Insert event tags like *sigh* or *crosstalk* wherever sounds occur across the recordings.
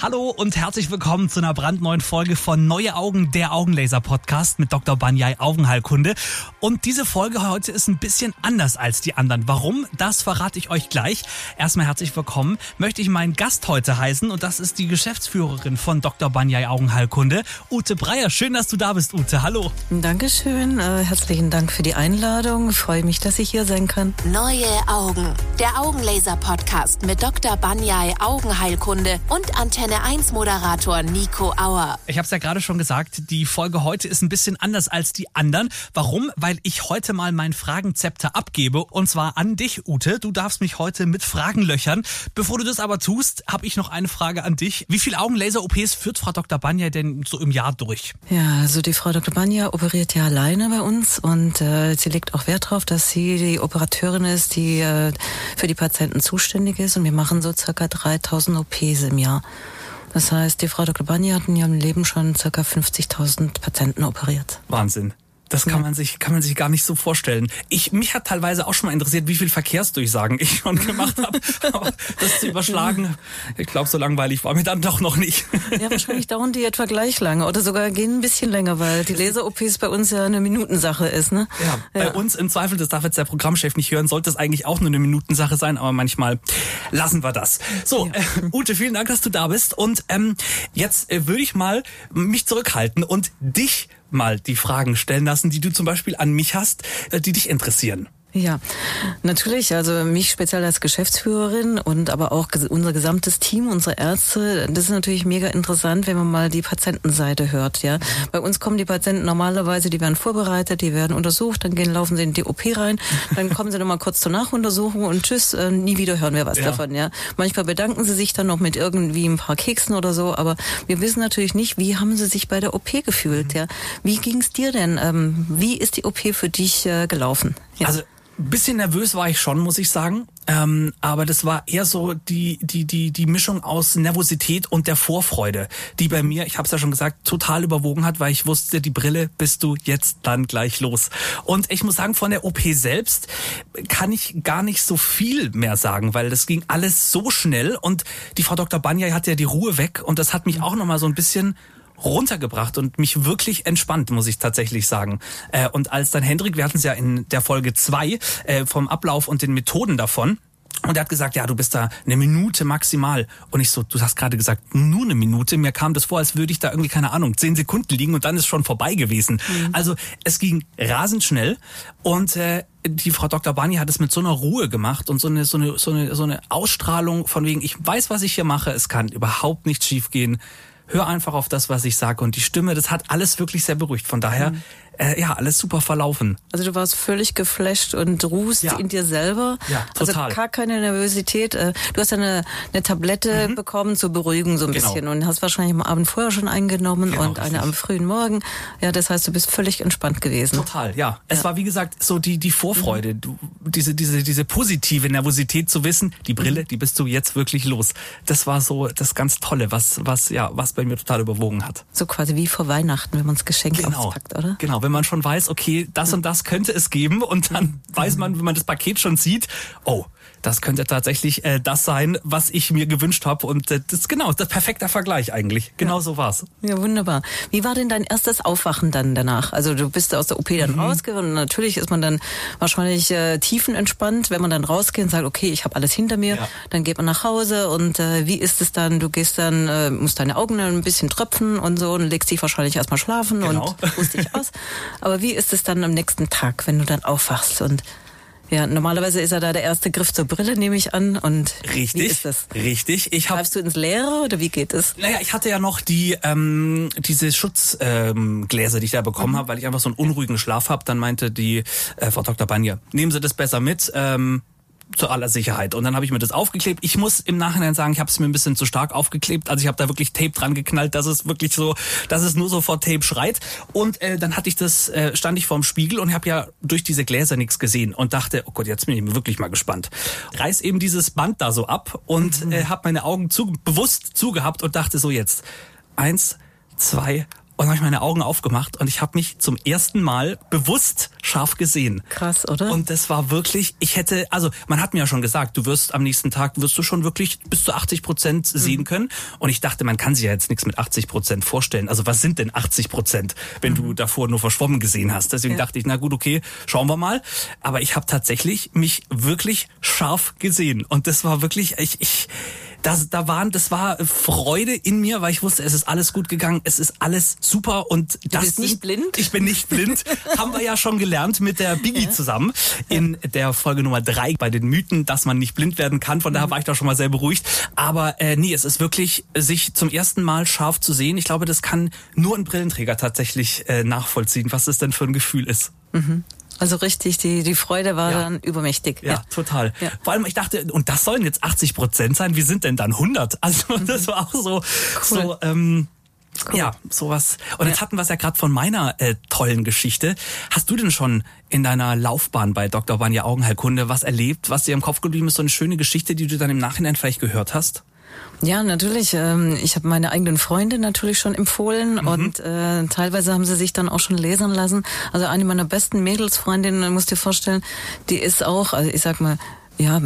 Hallo und herzlich willkommen zu einer brandneuen Folge von Neue Augen, der Augenlaser Podcast mit Dr. Banyai Augenheilkunde. Und diese Folge heute ist ein bisschen anders als die anderen. Warum? Das verrate ich euch gleich. Erstmal herzlich willkommen möchte ich meinen Gast heute heißen und das ist die Geschäftsführerin von Dr. Banyai Augenheilkunde, Ute Breyer. Schön, dass du da bist, Ute. Hallo. Dankeschön. Äh, herzlichen Dank für die Einladung. Ich freue mich, dass ich hier sein kann. Neue Augen, der Augenlaser Podcast mit Dr. Banyai Augenheilkunde und Antenne Antenne 1 Moderator Nico Auer. Ich habe es ja gerade schon gesagt, die Folge heute ist ein bisschen anders als die anderen. Warum? Weil ich heute mal mein Fragenzepter abgebe und zwar an dich, Ute. Du darfst mich heute mit Fragen löchern. Bevor du das aber tust, habe ich noch eine Frage an dich. Wie viele Augenlaser-OPs führt Frau Dr. Banja denn so im Jahr durch? Ja, also die Frau Dr. Banja operiert ja alleine bei uns und äh, sie legt auch Wert darauf, dass sie die Operateurin ist, die äh, für die Patienten zuständig ist und wir machen so circa 3000 OPs im Jahr. Das heißt, die Frau Dr. Bani hat in ihrem Leben schon ca. 50.000 Patienten operiert. Wahnsinn. Das kann man sich, kann man sich gar nicht so vorstellen. Ich, mich hat teilweise auch schon mal interessiert, wie viel Verkehrsdurchsagen ich schon *laughs* gemacht habe. Aber das zu überschlagen, ich glaube, so langweilig war mir dann doch noch nicht. Ja, wahrscheinlich dauern die etwa gleich lange oder sogar gehen ein bisschen länger, weil die Laser-OPs bei uns ja eine Minutensache ist, ne? Ja, bei ja. uns im Zweifel, das darf jetzt der Programmchef nicht hören, sollte es eigentlich auch nur eine Minutensache sein, aber manchmal lassen wir das. So, ja. äh, Ute, vielen Dank, dass du da bist. Und ähm, jetzt äh, würde ich mal mich zurückhalten und dich mal die Fragen stellen lassen, die du zum Beispiel an mich hast, äh, die dich interessieren. Ja, natürlich. Also mich speziell als Geschäftsführerin und aber auch unser gesamtes Team, unsere Ärzte. Das ist natürlich mega interessant, wenn man mal die Patientenseite hört. Ja, bei uns kommen die Patienten normalerweise, die werden vorbereitet, die werden untersucht, dann gehen laufen sie in die OP rein, dann kommen sie noch mal kurz zur Nachuntersuchung und tschüss, äh, nie wieder hören wir was ja. davon. Ja, manchmal bedanken sie sich dann noch mit irgendwie ein paar Keksen oder so, aber wir wissen natürlich nicht, wie haben sie sich bei der OP gefühlt. Ja, wie ging's dir denn? Ähm, wie ist die OP für dich äh, gelaufen? Ja. Also bisschen nervös war ich schon, muss ich sagen. Ähm, aber das war eher so die, die, die, die Mischung aus Nervosität und der Vorfreude, die bei mir, ich habe es ja schon gesagt, total überwogen hat, weil ich wusste, die Brille bist du jetzt dann gleich los. Und ich muss sagen, von der OP selbst kann ich gar nicht so viel mehr sagen, weil das ging alles so schnell und die Frau Dr. Banja hatte ja die Ruhe weg und das hat mich auch nochmal so ein bisschen runtergebracht und mich wirklich entspannt, muss ich tatsächlich sagen. Äh, und als dann Hendrik, wir hatten es ja in der Folge zwei äh, vom Ablauf und den Methoden davon, und er hat gesagt, ja, du bist da eine Minute maximal. Und ich so, du hast gerade gesagt, nur eine Minute. Mir kam das vor, als würde ich da irgendwie, keine Ahnung, zehn Sekunden liegen und dann ist schon vorbei gewesen. Mhm. Also es ging rasend schnell und äh, die Frau Dr. Bani hat es mit so einer Ruhe gemacht und so eine, so eine, so eine, so eine Ausstrahlung von wegen, ich weiß, was ich hier mache, es kann überhaupt nicht schiefgehen hör einfach auf das, was ich sage. Und die Stimme, das hat alles wirklich sehr beruhigt. Von daher mhm äh, ja, alles super verlaufen. Also du warst völlig geflasht und ruhst ja. in dir selber. Ja, also total. Also gar keine Nervosität. Äh, du hast eine, eine Tablette mhm. bekommen zur Beruhigung so ein genau. bisschen und hast wahrscheinlich am Abend vorher schon eingenommen genau, und eine am frühen Morgen. Ja, das heißt, du bist völlig entspannt gewesen. Total, ja. Es ja. war wie gesagt so die die Vorfreude, mhm. du, diese diese diese positive Nervosität zu wissen, die Brille, die bist du jetzt wirklich los. Das war so das ganz tolle, was was ja, was bei mir total überwogen hat. So quasi wie vor Weihnachten, wenn man das Geschenk genau. auspackt, oder? Genau, wenn man schon weiß, okay, das und das könnte es geben und dann weiß man, wenn man das Paket schon sieht, oh, das könnte tatsächlich äh, das sein, was ich mir gewünscht habe. Und äh, das genau, das perfekter Vergleich eigentlich. Genau ja. so war's. Ja, wunderbar. Wie war denn dein erstes Aufwachen dann danach? Also du bist aus der OP dann mhm. rausgegangen und natürlich ist man dann wahrscheinlich äh, tiefenentspannt, wenn man dann rausgeht und sagt, okay, ich habe alles hinter mir. Ja. Dann geht man nach Hause und äh, wie ist es dann? Du gehst dann, äh, musst deine Augen ein bisschen tröpfen und so und legst dich wahrscheinlich erstmal schlafen genau. und ruhst dich *laughs* aus. Aber wie ist es dann am nächsten Tag, wenn du dann aufwachst und ja, normalerweise ist er da der erste Griff zur Brille, nehme ich an. Und richtig, wie ist das? Richtig. Ich hab, Greifst du ins Leere oder wie geht es? Naja, ich hatte ja noch die ähm, diese Schutzgläser, ähm, Gläser, die ich da bekommen mhm. habe, weil ich einfach so einen unruhigen Schlaf habe. Dann meinte die äh, Frau Dr. Banja, nehmen Sie das besser mit. Ähm, zu aller Sicherheit. Und dann habe ich mir das aufgeklebt. Ich muss im Nachhinein sagen, ich habe es mir ein bisschen zu stark aufgeklebt. Also ich habe da wirklich Tape dran geknallt, dass es wirklich so, dass es nur so vor Tape schreit. Und äh, dann hatte ich das, äh, stand ich vorm Spiegel und habe ja durch diese Gläser nichts gesehen und dachte, oh Gott, jetzt bin ich wirklich mal gespannt. Reiß eben dieses Band da so ab und äh, habe meine Augen zu, bewusst zugehabt und dachte so jetzt eins, zwei Und dann habe ich meine Augen aufgemacht und ich habe mich zum ersten Mal bewusst scharf gesehen. Krass, oder? Und das war wirklich, ich hätte, also man hat mir ja schon gesagt, du wirst am nächsten Tag, wirst du schon wirklich bis zu 80 Prozent mhm. sehen können. Und ich dachte, man kann sich ja jetzt nichts mit 80 Prozent vorstellen. Also was sind denn 80 Prozent, wenn mhm. du davor nur verschwommen gesehen hast? Deswegen ja. dachte ich, na gut, okay, schauen wir mal. Aber ich habe tatsächlich mich wirklich scharf gesehen. Und das war wirklich, ich, ich, das, da waren, das war Freude in mir, weil ich wusste, es ist alles gut gegangen, es ist alles super und das du bist nicht blind. Ich bin nicht blind, *laughs* haben wir ja schon gelernt mit der Biggie ja. zusammen in der Folge Nummer drei bei den Mythen, dass man nicht blind werden kann. Von daher mhm. war ich da schon mal sehr beruhigt. Aber äh, nee, es ist wirklich sich zum ersten Mal scharf zu sehen. Ich glaube, das kann nur ein Brillenträger tatsächlich äh, nachvollziehen, was es denn für ein Gefühl ist. Mhm. Also richtig, die, die Freude war ja. dann übermächtig. Ja, ja. total. Ja. Vor allem, ich dachte, und das sollen jetzt 80 Prozent sein, wie sind denn dann 100? Also mhm. das war auch so, cool. so ähm, Cool. Ja, sowas. Und jetzt hatten wir es ja gerade von meiner äh, tollen Geschichte. Hast du denn schon in deiner Laufbahn bei Dr. Banja Augenheilkunde was erlebt, was dir im Kopf geblieben ist, so eine schöne Geschichte, die du dann im Nachhinein vielleicht gehört hast? Ja, natürlich. Ähm, ich habe meine eigenen Freunde natürlich schon empfohlen mhm. und äh, teilweise haben sie sich dann auch schon lesen lassen. Also eine meiner besten Mädelsfreundinnen, musst dir vorstellen, die ist auch, also ich sag mal, ja,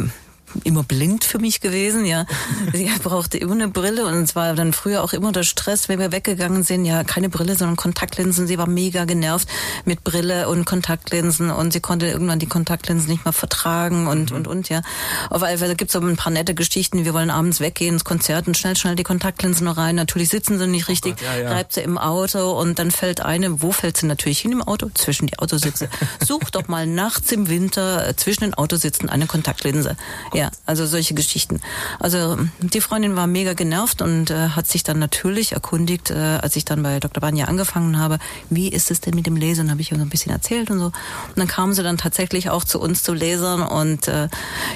immer blind für mich gewesen, ja. *laughs* Sie brauchte immer eine Brille und es war dann früher auch immer der Stress, wenn wir weggegangen sind, ja, keine Brille, sondern Kontaktlinsen. Sie war mega genervt mit Brille und Kontaktlinsen und sie konnte irgendwann die Kontaktlinsen nicht mehr vertragen und, mhm. und, und, ja. Auf alle Fälle gibt's so ein paar nette Geschichten. Wir wollen abends weggehen ins Konzert und schnell, schnell die Kontaktlinsen noch rein. Natürlich sitzen sie nicht richtig, oh Gott, ja, ja. reibt sie im Auto und dann fällt eine, wo fällt sie natürlich hin im Auto? Zwischen die Autositze. *laughs* Such doch mal nachts im Winter äh, zwischen den Autositzen eine Kontaktlinse. Ja, ja, also solche Geschichten. Also die Freundin war mega genervt und äh, hat sich dann natürlich erkundigt, äh, als ich dann bei Dr. Banja angefangen habe, wie ist es denn mit dem Lesen? Habe ich ihr so ein bisschen erzählt und so. Und dann kam sie dann tatsächlich auch zu uns zu Lesern und äh,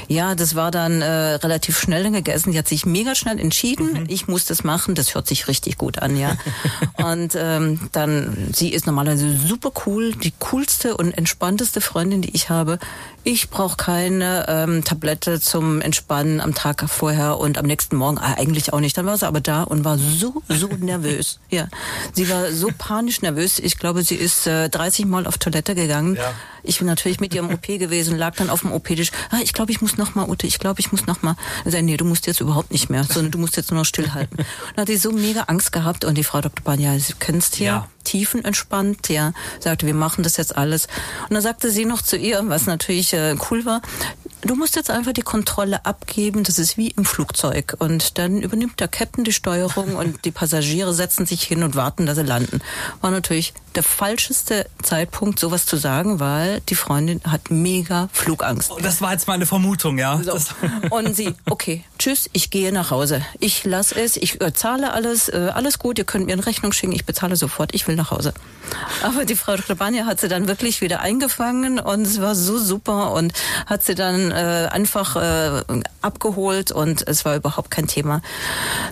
ja, das war dann äh, relativ schnell gegessen. Die hat sich mega schnell entschieden, mhm. ich muss das machen, das hört sich richtig gut an, ja. *laughs* und ähm, dann, sie ist normalerweise super cool, die coolste und entspannteste Freundin, die ich habe. Ich brauche keine ähm, Tablette zum Entspannen am Tag vorher und am nächsten Morgen ah, eigentlich auch nicht. Dann war sie aber da und war so, so *laughs* nervös. Ja, sie war so panisch nervös. Ich glaube, sie ist äh, 30 Mal auf Toilette gegangen. Ja. Ich bin natürlich mit ihr im OP *laughs* gewesen, lag dann auf dem OP-Tisch. Ah, ich glaube, ich muss noch mal, Ute, ich glaube, ich muss noch mal. Sagte, nee, du musst jetzt überhaupt nicht mehr, sondern du musst jetzt nur noch stillhalten. *laughs* Und hat sie so mega Angst gehabt und die Frau Dr. Banja, Sie kennst hier. Ja tiefenentspannt, ja, sagte, wir machen das jetzt alles. Und dann sagte sie noch zu ihr, was natürlich äh, cool war, du musst jetzt einfach die Kontrolle abgeben, das ist wie im Flugzeug. Und dann übernimmt der Captain die Steuerung und die Passagiere setzen sich hin und warten, dass sie landen. War natürlich der falscheste Zeitpunkt, sowas zu sagen, weil die Freundin hat mega Flugangst. Das war jetzt meine Vermutung, ja. So. *laughs* Und sie, okay, tschüss, ich gehe nach Hause. Ich lasse es, ich äh, zahle alles, äh, alles gut, ihr könnt mir eine Rechnung schicken, ich bezahle sofort, ich will nach Hause. Aber die Frau Klebania hat sie dann wirklich wieder eingefangen und es war so super und hat sie dann äh, einfach äh, abgeholt und es war überhaupt kein Thema.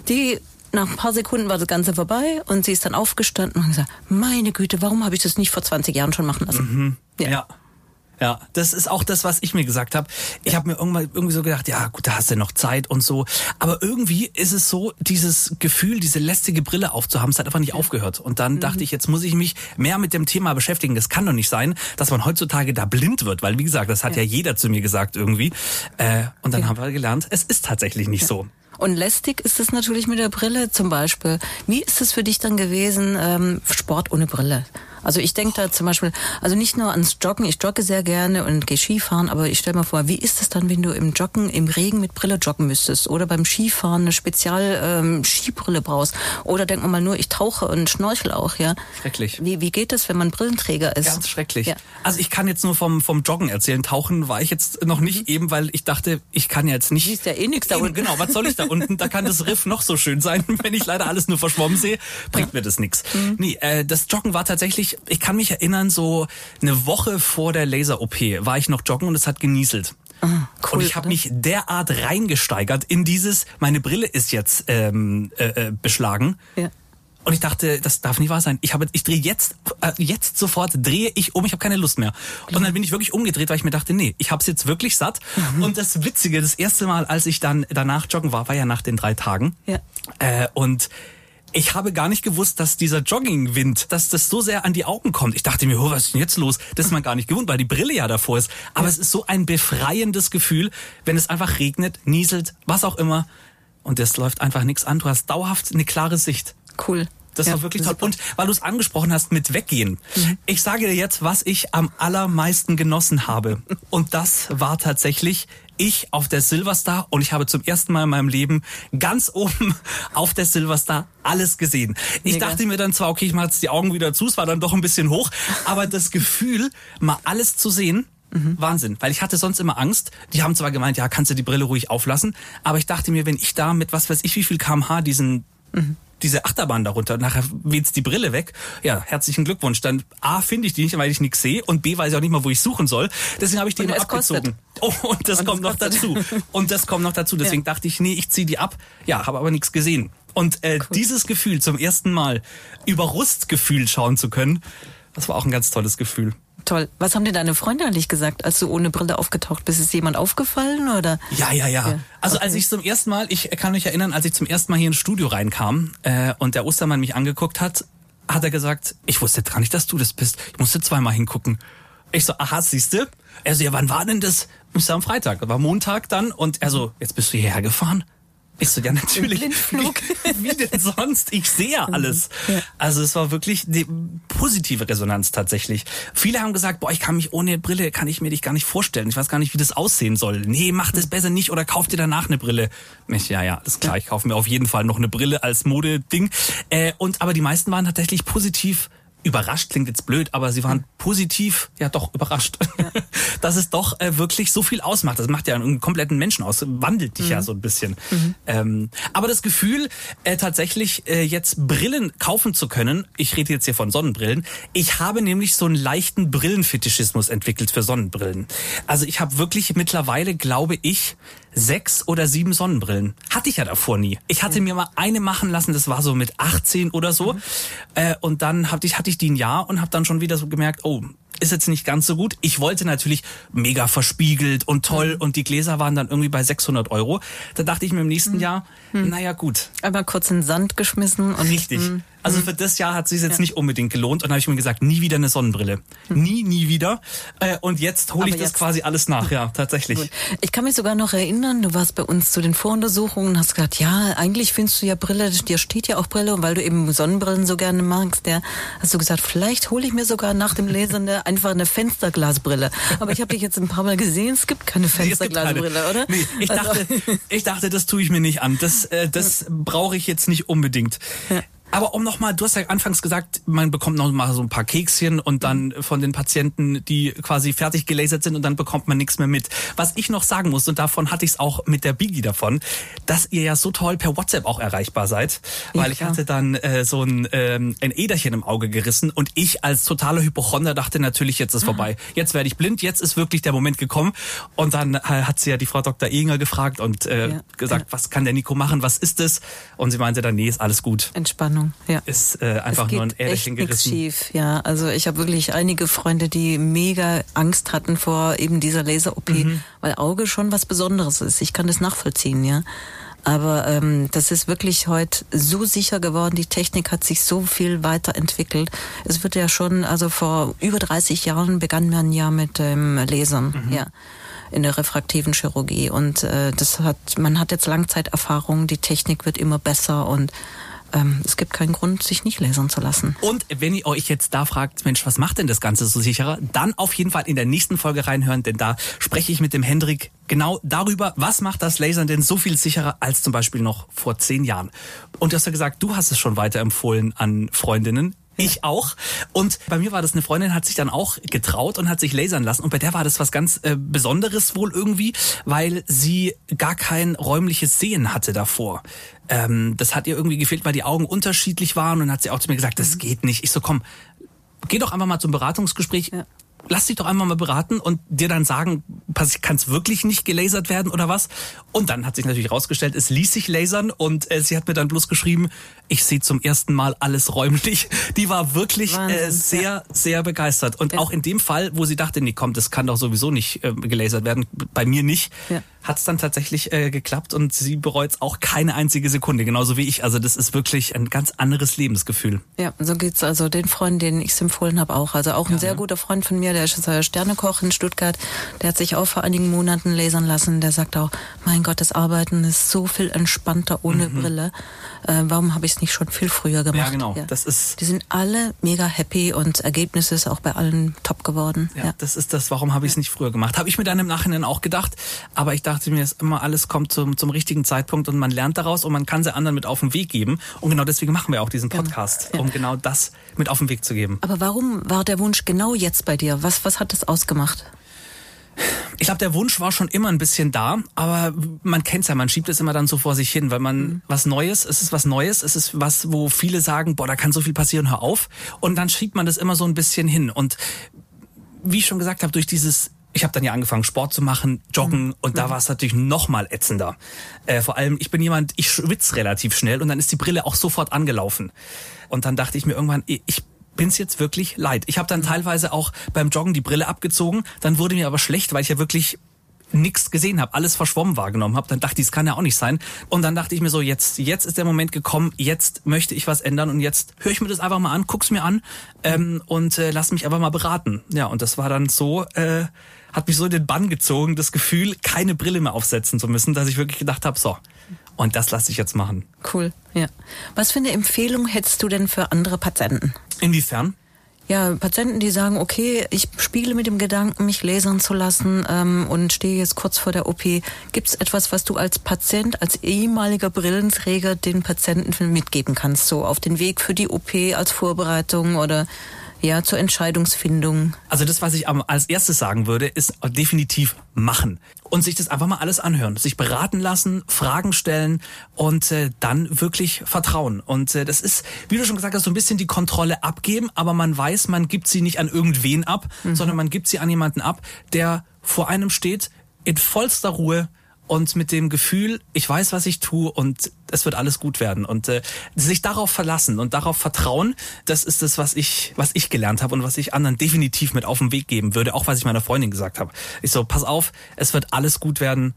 Die nach ein paar Sekunden war das Ganze vorbei und sie ist dann aufgestanden und gesagt, meine Güte, warum habe ich das nicht vor 20 Jahren schon machen lassen? Mhm. Ja. ja. Ja, das ist auch das, was ich mir gesagt habe. Ich ja. habe mir irgendwann irgendwie so gedacht, ja gut, da hast du noch Zeit und so. Aber irgendwie ist es so, dieses Gefühl, diese lästige Brille aufzuhaben, es hat einfach nicht ja. aufgehört. Und dann mhm. dachte ich, jetzt muss ich mich mehr mit dem Thema beschäftigen. Das kann doch nicht sein, dass man heutzutage da blind wird, weil wie gesagt, das hat ja, ja jeder zu mir gesagt irgendwie. Äh, und dann haben wir gelernt, es ist tatsächlich nicht so. Und lästig ist es natürlich mit der Brille zum Beispiel. Wie ist es für dich dann gewesen, ähm, Sport ohne Brille? Also ich denke da zum Beispiel, also nicht nur ans Joggen, ich jogge sehr gerne und gehe Skifahren, aber ich stelle mir vor, wie ist es dann, wenn du im Joggen im Regen mit Brille joggen müsstest oder beim Skifahren eine Spezial ähm, Skibrille brauchst oder denk mal nur, ich tauche und schnorchel auch, ja. Schrecklich. Wie, wie geht das, wenn man Brillenträger ist? Ganz schrecklich. Ja. Also ich kann jetzt nur vom, vom Joggen erzählen. Tauchen war ich jetzt noch nicht mhm. eben, weil ich dachte, ich kann jetzt nicht. Siehst ja eh nichts da unten. Genau, was soll ich da unten? Da kann das Riff noch so schön sein. *laughs* Wenn ich leider alles nur verschwommen sehe, bringt mir das nichts. Mhm. Nee, äh, das Joggen war tatsächlich, ich kann mich erinnern, so eine Woche vor der Laser-OP war ich noch joggen und es hat genieselt. Ah, cool, und ich habe mich derart reingesteigert in dieses, meine Brille ist jetzt ähm, äh, äh, beschlagen. Ja. Und ich dachte, das darf nicht wahr sein. Ich habe, ich drehe jetzt, äh, jetzt sofort drehe ich um. Ich habe keine Lust mehr. Und dann bin ich wirklich umgedreht, weil ich mir dachte, nee, ich habe es jetzt wirklich satt. Mhm. Und das Witzige, das erste Mal, als ich dann danach joggen war, war ja nach den drei Tagen. Ja. Äh, und ich habe gar nicht gewusst, dass dieser Joggingwind, dass das so sehr an die Augen kommt. Ich dachte mir, oh, was ist denn jetzt los? Das ist man gar nicht gewohnt, weil die Brille ja davor ist. Aber ja. es ist so ein befreiendes Gefühl, wenn es einfach regnet, nieselt, was auch immer. Und es läuft einfach nichts an. Du hast dauerhaft eine klare Sicht. Cool. Das ja, war wirklich toll. Und weil du es angesprochen hast mit Weggehen. Mhm. Ich sage dir jetzt, was ich am allermeisten genossen habe. Und das war tatsächlich ich auf der Silverstar und ich habe zum ersten Mal in meinem Leben ganz oben *laughs* auf der Silverstar alles gesehen. Ich Mega. dachte mir dann zwar, okay, ich mache jetzt die Augen wieder zu, es war dann doch ein bisschen hoch, aber das Gefühl, mal alles zu sehen, Mhm. Wahnsinn, weil ich hatte sonst immer Angst. Die haben zwar gemeint, ja, kannst du die Brille ruhig auflassen, aber ich dachte mir, wenn ich da mit was weiß ich wie viel kmh diesen mhm diese Achterbahn darunter. Nachher weht's die Brille weg. Ja, herzlichen Glückwunsch. Dann A, finde ich die nicht, weil ich nichts sehe und B, weiß ich auch nicht mal, wo ich suchen soll. Deswegen habe ich die und immer abgezogen. Oh, und das und kommt noch dazu. Und das kommt noch dazu. Deswegen ja. dachte ich, nee, ich ziehe die ab. Ja, habe aber nichts gesehen. Und äh, cool. dieses Gefühl, zum ersten Mal über Rustgefühl schauen zu können, das war auch ein ganz tolles Gefühl. Toll. Was haben dir deine Freunde eigentlich gesagt, als du ohne Brille aufgetaucht bist? Ist jemand aufgefallen oder? Ja, ja, ja. ja. Also als ich zum ersten Mal, ich kann mich erinnern, als ich zum ersten Mal hier ins Studio reinkam äh, und der Ostermann mich angeguckt hat, hat er gesagt, ich wusste gar nicht, dass du das bist. Ich musste zweimal hingucken. Ich so, aha, siehste? Er so, ja, wann war denn das? Ich so, am Freitag. war Montag dann und er so, jetzt bist du hierher gefahren? Ich so, ja, natürlich. Blindflug. *laughs* Wie, wie denn sonst? Ich sehe ja alles. Ja. Also es war wirklich die positive Resonanz tatsächlich. Viele haben gesagt, boah, ich kann mich ohne Brille, kann ich mir dich gar nicht vorstellen. Ich weiß gar nicht, wie das aussehen soll. Nee, mach das besser nicht oder kauf dir danach eine Brille. Ich, ja, ja, ist klar, ich kaufe mir auf jeden Fall noch eine Brille als Modeding. Äh, und aber die meisten waren tatsächlich positiv überrascht klingt jetzt blöd, aber sie waren positiv, ja doch überrascht, ja. *laughs* dass es doch äh, wirklich so viel ausmacht. Das macht ja einen kompletten Menschen aus, wandelt dich mhm. ja so ein bisschen. Mhm. Ähm, aber das Gefühl, äh, tatsächlich äh, jetzt Brillen kaufen zu können, ich rede jetzt hier von Sonnenbrillen, ich habe nämlich so einen leichten Brillenfetischismus entwickelt für Sonnenbrillen. Also ich habe wirklich mittlerweile, glaube ich, sechs oder sieben Sonnenbrillen. Hatte ich ja davor nie. Ich hatte mir mal eine machen lassen, das war so mit 18 oder so. Mhm. Äh, und dann hatte ich, hatte ich die ein Jahr und habe dann schon wieder so gemerkt, oh, ist jetzt nicht ganz so gut. Ich wollte natürlich mega verspiegelt und toll mhm. und die Gläser waren dann irgendwie bei 600 Euro. Da dachte ich mir im nächsten mhm. Jahr, mhm. naja gut. Aber kurz in den Sand geschmissen. Und, Richtig. Mhm. Also für das Jahr hat sich jetzt ja. nicht unbedingt gelohnt und habe ich mir gesagt, nie wieder eine Sonnenbrille. Mhm. Nie, nie wieder. Äh, und jetzt hole ich das quasi alles nach, ja, tatsächlich. Gut. Ich kann mich sogar noch erinnern, du warst bei uns zu den Voruntersuchungen und hast gesagt, ja, eigentlich findest du ja Brille, dir steht ja auch Brille und weil du eben Sonnenbrillen so gerne magst, ja, hast du gesagt, vielleicht hole ich mir sogar nach dem Lesen einfach eine Fensterglasbrille. Aber ich habe dich jetzt ein paar Mal gesehen, es gibt keine Fensterglasbrille, oder? Nee, ich also. dachte, ich dachte, das tue ich mir nicht an. Das, äh, das brauche ich jetzt nicht unbedingt. Ja. Aber um nochmal, du hast ja anfangs gesagt, man bekommt noch mal so ein paar Kekschen und dann von den Patienten, die quasi fertig gelasert sind und dann bekommt man nichts mehr mit. Was ich noch sagen muss, und davon hatte ich es auch mit der Biggie davon, dass ihr ja so toll per WhatsApp auch erreichbar seid. Weil ja, ich hatte dann äh, so ein, ähm, ein Äderchen im Auge gerissen und ich als totaler Hypochonder dachte natürlich, jetzt ist ah. vorbei. Jetzt werde ich blind, jetzt ist wirklich der Moment gekommen. Und dann äh, hat sie ja die Frau Dr. Ehinger gefragt und äh, ja. gesagt, was kann der Nico machen, was ist es? Und sie meinte dann, nee, ist alles gut. Entspannung. Ja. Ist äh, einfach nur ein Äderchen gerissen. schief, ja. Also ich habe wirklich einige Freunde, die mega Angst hatten vor eben dieser Laser-OP, mhm. weil Auge schon was Besonderes ist. Ich kann das nachvollziehen, ja. Aber ähm, das ist wirklich heute so sicher geworden. Die Technik hat sich so viel weiterentwickelt. Es wird ja schon, also vor über 30 Jahren begann man ja mit ähm, Lasern, mhm. ja in der refraktiven Chirurgie und äh, das hat man hat jetzt Langzeiterfahrung, die Technik wird immer besser und ähm, es gibt keinen Grund, sich nicht lasern zu lassen. Und wenn ihr euch jetzt da fragt, Mensch, was macht denn das Ganze so sicherer, dann auf jeden Fall in der nächsten Folge reinhören, denn da spreche ich mit dem Hendrik genau darüber, was macht das Lasern denn so viel sicherer als zum Beispiel noch vor zehn Jahren. Und du hast ja gesagt, du hast es schon weiterempfohlen an Freundinnen. Ich auch. Und bei mir war das eine Freundin, hat sich dann auch getraut und hat sich lasern lassen. Und bei der war das was ganz äh, Besonderes wohl irgendwie, weil sie gar kein räumliches Sehen hatte davor. Ähm, das hat ihr irgendwie gefehlt, weil die Augen unterschiedlich waren. Und hat sie auch zu mir gesagt, das mhm. geht nicht. Ich so, komm, geh doch einfach mal zum Beratungsgespräch. Ja lass dich doch einmal mal beraten und dir dann sagen, kann es wirklich nicht gelasert werden oder was? Und dann hat sich natürlich herausgestellt, es ließ sich lasern und äh, sie hat mir dann bloß geschrieben, ich sehe zum ersten Mal alles räumlich. *laughs* Die war wirklich äh, Wahnsinn, äh, sehr, ja. sehr begeistert. Und ja. auch in dem Fall, wo sie dachte, nee, komm, das kann doch sowieso nicht äh, gelasert werden, bei mir nicht, ja. Hat es dann tatsächlich äh, geklappt und sie bereut es auch keine einzige Sekunde, genauso wie ich. Also das ist wirklich ein ganz anderes Lebensgefühl. Ja, so geht's also den Freunden, denen ich empfohlen habe, auch. Also auch ein ja, sehr ja. guter Freund von mir, der ist Sternekoch in Stuttgart, der hat sich auch vor einigen Monaten lasern lassen. Der sagt auch, mein Gott, das Arbeiten ist so viel entspannter ohne mhm. Brille. Äh, warum habe ich es nicht schon viel früher gemacht? Ja, genau. Ja. Das ist. Die sind alle mega happy und Ergebnis ist auch bei allen top geworden. Ja, ja. das ist das. Warum habe ich es nicht früher gemacht? Habe ich mir dann im Nachhinein auch gedacht. Aber ich dachte mir, dass immer alles kommt zum, zum richtigen Zeitpunkt und man lernt daraus und man kann sie anderen mit auf den Weg geben. Und genau deswegen machen wir auch diesen genau. Podcast, genau. um genau das mit auf den Weg zu geben. Aber warum war der Wunsch genau jetzt bei dir? Was, was hat das ausgemacht? Ich glaube, der Wunsch war schon immer ein bisschen da, aber man kennt's ja, man schiebt es immer dann so vor sich hin, weil man mhm. was Neues, es ist was Neues, es ist was, wo viele sagen, boah, da kann so viel passieren, hör auf. Und dann schiebt man das immer so ein bisschen hin. Und wie ich schon gesagt habe, durch dieses ich habe dann ja angefangen, Sport zu machen, joggen mhm. und da mhm. war es natürlich noch mal ätzender. Äh, vor allem, ich bin jemand, ich schwitze relativ schnell und dann ist die Brille auch sofort angelaufen. Und dann dachte ich mir irgendwann, ich bin's jetzt wirklich leid. Ich habe dann mhm. teilweise auch beim Joggen die Brille abgezogen, dann wurde mir aber schlecht, weil ich ja wirklich nichts gesehen habe, alles verschwommen wahrgenommen habe, dann dachte ich, das kann ja auch nicht sein. Und dann dachte ich mir so, jetzt, jetzt ist der Moment gekommen, jetzt möchte ich was ändern und jetzt höre ich mir das einfach mal an, guck's mir an ähm, und äh, lass mich einfach mal beraten. Ja, und das war dann so, äh, hat mich so in den Bann gezogen, das Gefühl, keine Brille mehr aufsetzen zu müssen, dass ich wirklich gedacht habe, so, und das lasse ich jetzt machen. Cool, ja. Was für eine Empfehlung hättest du denn für andere Patienten? Inwiefern? Ja, Patienten, die sagen, okay, ich spiele mit dem Gedanken, mich lasern zu lassen ähm, und stehe jetzt kurz vor der OP. Gibt es etwas, was du als Patient, als ehemaliger Brillenträger den Patienten mitgeben kannst, so auf den Weg für die OP als Vorbereitung oder ja, zur Entscheidungsfindung? Also das, was ich als erstes sagen würde, ist definitiv machen und sich das einfach mal alles anhören, sich beraten lassen, Fragen stellen und äh, dann wirklich vertrauen. Und äh, das ist, wie du schon gesagt hast, so ein bisschen die Kontrolle abgeben, aber man weiß, man gibt sie nicht an irgendwen ab, mhm. sondern man gibt sie an jemanden ab, der vor einem steht, in vollster Ruhe, und mit dem Gefühl, ich weiß, was ich tue und es wird alles gut werden und äh, sich darauf verlassen und darauf vertrauen, das ist das, was ich was ich gelernt habe und was ich anderen definitiv mit auf den Weg geben würde, auch was ich meiner Freundin gesagt habe. Ich so, pass auf, es wird alles gut werden.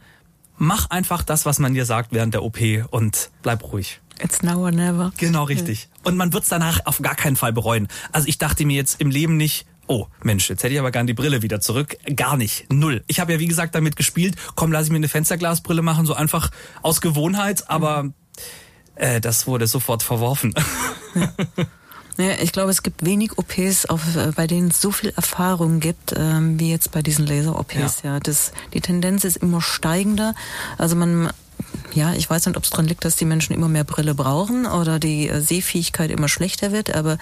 Mach einfach das, was man dir sagt während der OP und bleib ruhig. It's now or never. Genau, richtig. Und man wird's danach auf gar keinen Fall bereuen. Also ich dachte mir jetzt im Leben nicht, oh Mensch, jetzt hätte ich aber gern die Brille wieder zurück. Gar nicht, null. Ich habe ja wie gesagt damit gespielt, komm, lass ich mir eine Fensterglasbrille machen, so einfach aus Gewohnheit, aber äh, das wurde sofort verworfen. *laughs* Ja. Ja, ich glaube, es gibt wenig OPs, auf, äh, bei denen es so viel Erfahrung gibt, ähm, wie jetzt bei diesen Laser-OPs. Ja. ja, das, die Tendenz ist immer steigender. Also man ja, ich weiß nicht, ob es daran liegt, dass die Menschen immer mehr Brille brauchen oder die äh, Sehfähigkeit immer schlechter wird, aber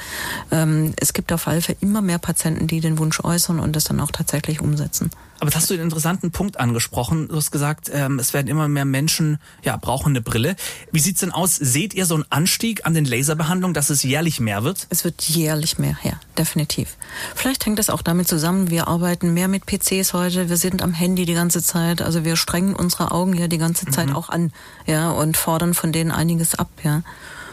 ähm, es gibt auf alle Fälle immer mehr Patienten, die den Wunsch äußern und das dann auch tatsächlich umsetzen. Aber jetzt hast du einen interessanten Punkt angesprochen. Du hast gesagt, ähm, es werden immer mehr Menschen, ja, brauchen eine Brille. Wie sieht's denn aus? Seht ihr so einen Anstieg an den Laserbehandlungen, dass es jährlich mehr wird? Es wird jährlich mehr, ja, definitiv. Vielleicht hängt das auch damit zusammen, wir arbeiten mehr mit PCs heute, wir sind am Handy die ganze Zeit, also wir strengen unsere Augen ja die ganze Zeit mhm. auch an, ja, und fordern von denen einiges ab, ja.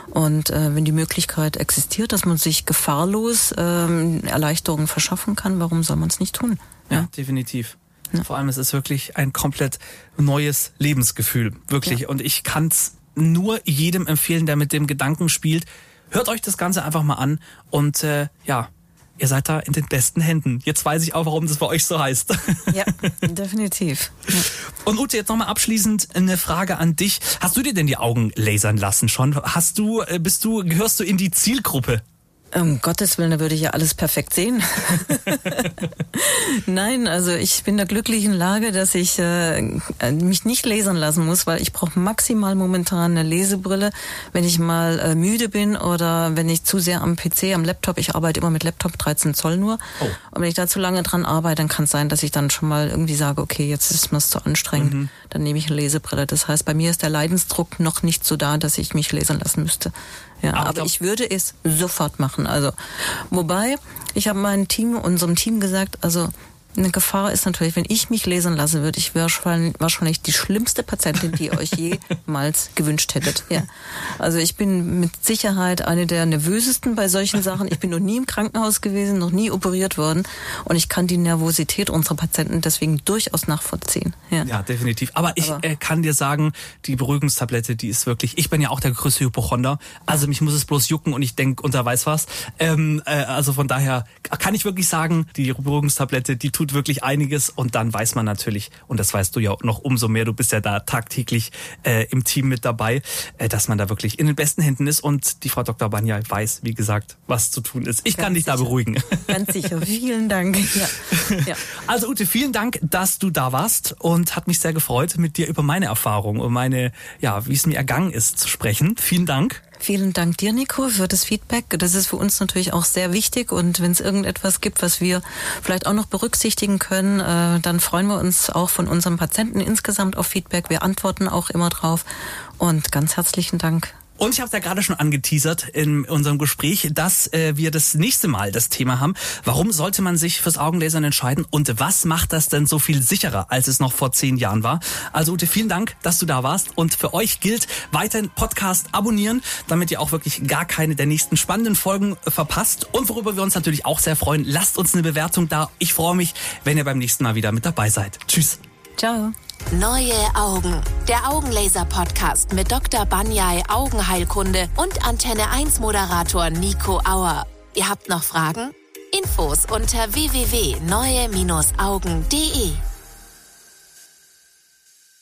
Und äh, wenn die Möglichkeit existiert, dass man sich gefahrlos ähm, Erleichterungen verschaffen kann, warum soll man es nicht tun? Ja, ja definitiv. Ja. Vor allem, es ist wirklich ein komplett neues Lebensgefühl. Wirklich. Ja. Und ich kann es nur jedem empfehlen, der mit dem Gedanken spielt. Hört euch das Ganze einfach mal an und äh, ja, ihr seid da in den besten Händen. Jetzt weiß ich auch, warum das bei euch so heißt. Ja, definitiv. Ja. Und Ute, jetzt nochmal abschließend eine Frage an dich. Hast du dir denn die Augen lasern lassen schon? Hast du, äh, bist du, gehörst du in die Zielgruppe? Um Gottes Willen, da würde ich ja alles perfekt sehen. *laughs* Nein, also ich bin in der glücklichen Lage, dass ich äh, mich nicht lasern lassen muss, weil ich brauche maximal momentan eine Lesebrille, wenn ich mal äh, müde bin oder wenn ich zu sehr am PC, am Laptop, ich arbeite immer mit Laptop 13 Zoll nur. Oh. Und wenn ich da zu lange dran arbeite, dann kann es sein, dass ich dann schon mal irgendwie sage, okay, jetzt ist mir zu anstrengend, mhm. dann nehme ich eine Lesebrille. Das heißt, bei mir ist der Leidensdruck noch nicht so da, dass ich mich lasern lassen müsste. Ja, aber, aber ich würde es sofort machen. Also, wobei, ich habe meinem Team, unserem Team gesagt, also Eine Gefahr ist natürlich, wenn ich mich lesen lassen würde, ich wäre wahrscheinlich die schlimmste Patientin, die ihr euch jemals *laughs* gewünscht hättet. Ja. Also ich bin mit Sicherheit eine der nervösesten bei solchen Sachen. Ich bin noch nie im Krankenhaus gewesen, noch nie operiert worden und ich kann die Nervosität unserer Patienten deswegen durchaus nachvollziehen. Ja, ja definitiv. Aber ich Aber äh, kann dir sagen, die Beruhigungstablette, die ist wirklich, ich bin ja auch der größte Hypochonder, also mich muss es bloß jucken und ich denke unter weiß was. Ähm, äh, also von daher kann ich wirklich sagen, die Beruhigungstablette, die tut tut wirklich einiges und dann weiß man natürlich, und das weißt du ja noch umso mehr, du bist ja da tagtäglich äh, im Team mit dabei, äh, dass man da wirklich in den besten Händen ist und die Frau Dr. Banja weiß, wie gesagt, was zu tun ist. Ich Ganz kann dich sicher. da beruhigen. Ganz sicher. Vielen Dank. *laughs* Ja. Ja. Also Ute, vielen Dank, dass du da warst und hat mich sehr gefreut, mit dir über meine Erfahrung und meine, ja, wie es mir ergangen ist, zu sprechen. Vielen Dank. Vielen Dank dir, Nico, für das Feedback. Das ist für uns natürlich auch sehr wichtig. Und wenn es irgendetwas gibt, was wir vielleicht auch noch berücksichtigen können, äh, dann freuen wir uns auch von unseren Patienten insgesamt auf Feedback. Wir antworten auch immer drauf. Und ganz herzlichen Dank. Und ich habe es ja gerade schon angeteasert in unserem Gespräch, dass äh, wir das nächste Mal das Thema haben. Warum sollte man sich fürs Augenlasern entscheiden und was macht das denn so viel sicherer, als es noch vor zehn Jahren war? Also Ute, vielen Dank, dass du da warst. Und für euch gilt weiterhin Podcast abonnieren, damit ihr auch wirklich gar keine der nächsten spannenden Folgen verpasst. Und worüber wir uns natürlich auch sehr freuen, lasst uns eine Bewertung da. Ich freue mich, wenn ihr beim nächsten Mal wieder mit dabei seid. Tschüss. Ciao. Neue Augen. Der Augenlaser-Podcast mit Dr. Banyai Augenheilkunde und Antenne 1 Moderator Nico Auer. Ihr habt noch Fragen? Infos unter www.neue-augen.de